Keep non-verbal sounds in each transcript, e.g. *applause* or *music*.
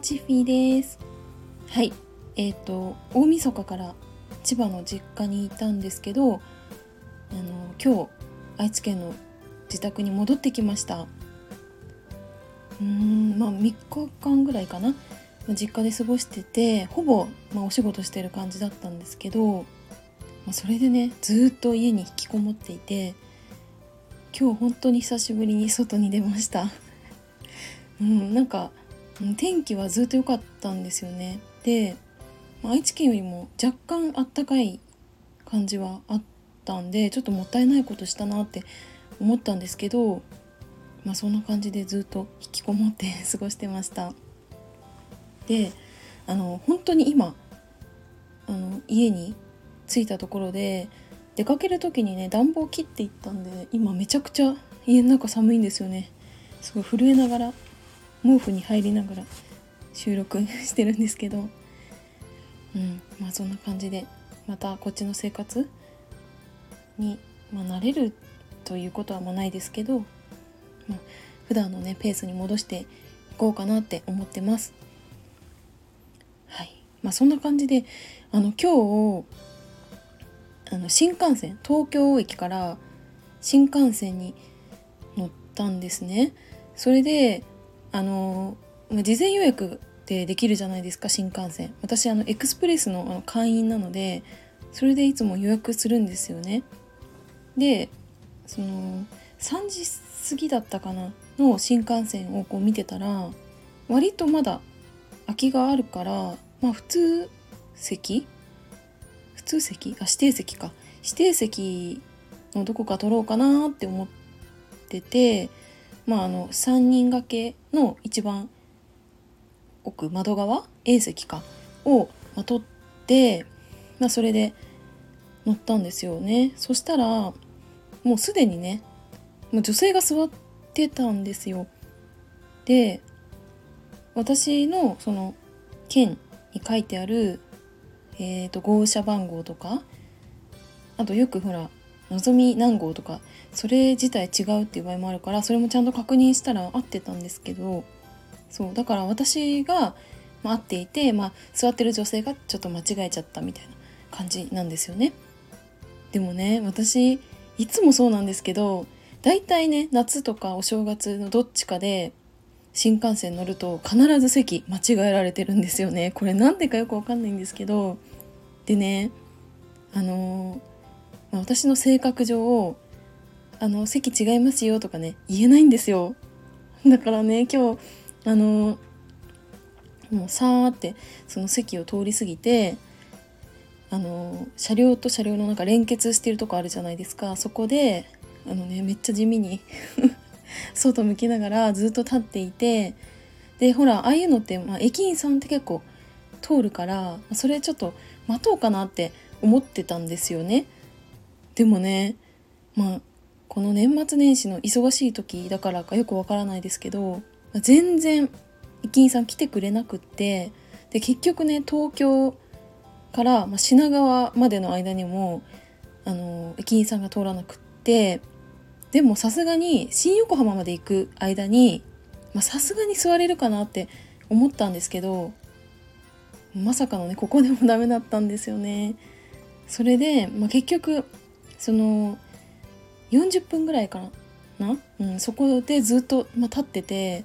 チッフィーです。はい、えっ、ー、と大晦日から千葉の実家にいたんですけど、あの今日愛知県の自宅に戻ってきました。うーん、まあ3日間ぐらいかな。実家で過ごしてて、ほぼまあ、お仕事してる感じだったんですけど、まあ、それでねずっと家に引きこもっていて、今日本当に久しぶりに外に出ました。*laughs* うん、なんか天気はずっと良かったんですよね。で愛知県よりも若干あったかい感じはあったんでちょっともったいないことしたなって思ったんですけどまあそんな感じでずっと引きこもって *laughs* 過ごしてました。であの本当に今あの家に着いたところで出かける時にね暖房切っていったんで今めちゃくちゃ家の中寒いんですよね。すごい震えながら。毛布に入りながら収録してるんですけどうんまあそんな感じでまたこっちの生活に、まあ、慣れるということはまあないですけど、まあ、普段のねペースに戻していこうかなって思ってます。はいまあ、そんな感じであの今日あの新幹線東京駅から新幹線に乗ったんですね。それであの事前予約ってできるじゃないですか新幹線。私あのエクスプレスのあの会員なのでそれでいつも予約するんですよね。でその3時過ぎだったかなの新幹線をこう見てたら割とまだ空きがあるからまあ普通席？普通席？あ指定席か。指定席のどこか取ろうかなって思っててまあ、あの3人掛けの一番奥窓側? A 席か?を、ま取って、まあ、それで乗ったんですよね。そしたらもうすでにねもう女性が座ってたんですよ。で私のその券に書いてある、えーと号車番号とかあとよくほらのぞみ何号とかそれ自体違うっていう場合もあるからそれもちゃんと確認したら合ってたんですけどそうだから私が、ま、合っていて、まあ、座ってる女性がちょっと間違えちゃったみたいな感じなんですよね。でもね私いつもそうなんですけど大体ね夏とかお正月のどっちかで新幹線乗ると必ず席間違えられてるんですよねこれなんでかよくわかんないんですけどでねあのーま、私の性格上あの席違いますよとかね言えないんですよだからね今日あのもうさーってその席を通り過ぎてあの車両と車両のなんか連結してるとこあるじゃないですかそこであのねめっちゃ地味に *laughs* 外向きながらずっと立っていてでほらああいうのって、まあ、駅員さんって結構通るからそれちょっと待とうかなって思ってたんですよね。でもねまあこの年末年始の忙しい時だからかよくわからないですけど全然駅員さん来てくれなくってで結局ね東京から、まあ、品川までの間にもあの駅員さんが通らなくってでもさすがに新横浜まで行く間にさすがに座れるかなって思ったんですけどまさかのねここでもダメだったんですよね。それで、まあ、結局その40分ぐらいかな、うん、そこでずっと、まあ、立ってて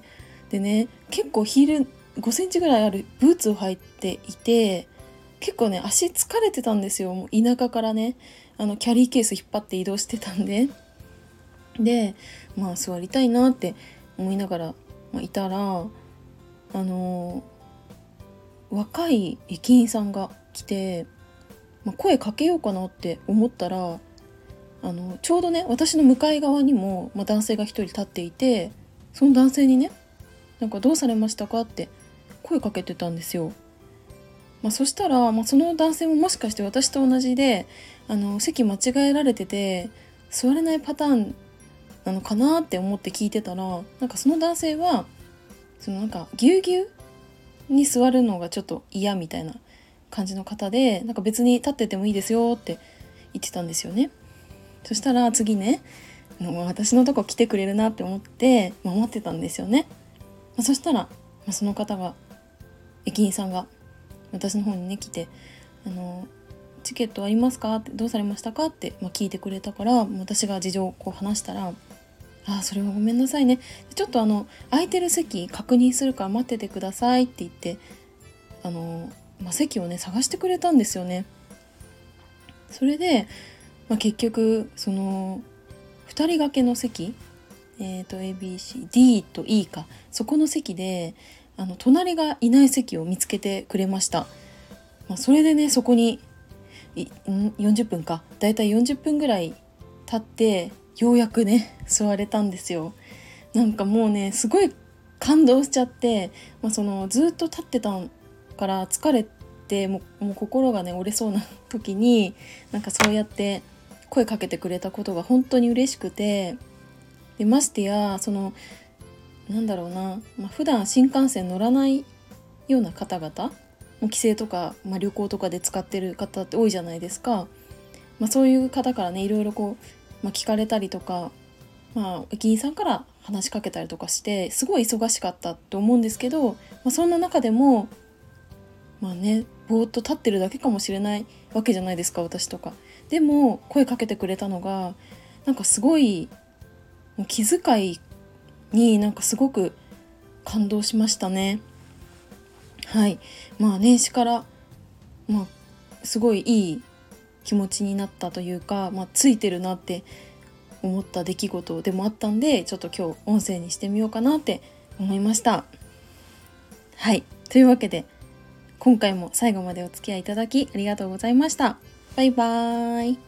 でね結構ヒール5センチぐらいあるブーツを履いていて結構ね足疲れてたんですよ。もう田舎からねあのキャリーケース引っ張って移動してたんで。でまあ座りたいなって思いながら、まあ、いたらあのー、若い駅員さんが来て、まあ、声かけようかなって思ったらあのちょうどね私の向かい側にも、まあ、男性が一人立っていてその男性にね「なんかどうされましたか?」って声かけてたんですよ。まあ、そしたら、まあ、その男性ももしかして私と同じであの席間違えられてて座れないパターンなのかなって思って聞いてたらなんかその男性はそのなんかぎゅうぎゅうに座るのがちょっと嫌みたいな感じの方でなんか別に立っててもいいですよって言ってたんですよね。そしたら次ねもう私のとこ来てくれるなって思って、まあ、待ってたんですよね、まあ、そしたら、まあ、その方が駅員さんが私の方にね来て「あのチケットありますか?」って「どうされましたか?」って、まあ、聞いてくれたから私が事情をこう話したら「ああそれはごめんなさいねちょっとあの空いてる席確認するから待っててください」って言ってあの、まあ、席をね探してくれたんですよね。それで、まあ、結局その2人掛けの席えーと、ABCD と E かそこの席であの隣がいない席を見つけてくれました、まあ、それでねそこに40分か。だいたい40分ぐらい経ってようやくね座れたんですよ。なんかもうねすごい感動しちゃって、まあ、そのずっと立ってたから疲れてもうもう心がね折れそうな時になんかそうやって声かけてくれたことが本当に嬉しくて。でましてやそのなんだろうな、まあ、普段新幹線乗らないような方々？も帰省とか、まあ、旅行とかで使ってる方って多いじゃないですか、まあ、そういう方からねいろいろこう、まあ、聞かれたりとか、まあ、駅員さんから話しかけたりとかしてすごい忙しかったと思うんですけど、まあ、そんな中でもまあねぼーっと立ってるだけかもしれないわけじゃないですか私とか。でも声かけてくれたのがなんかすごい気遣いになんかすごく感動しましたね。はいまあ年始からまあすごいいい気持ちになったというか、まあ、ついてるなって思った出来事でもあったんでちょっと今日音声にしてみようかなって思いました。はいというわけで今回も最後までお付き合いいただきありがとうございました。バイバーイ。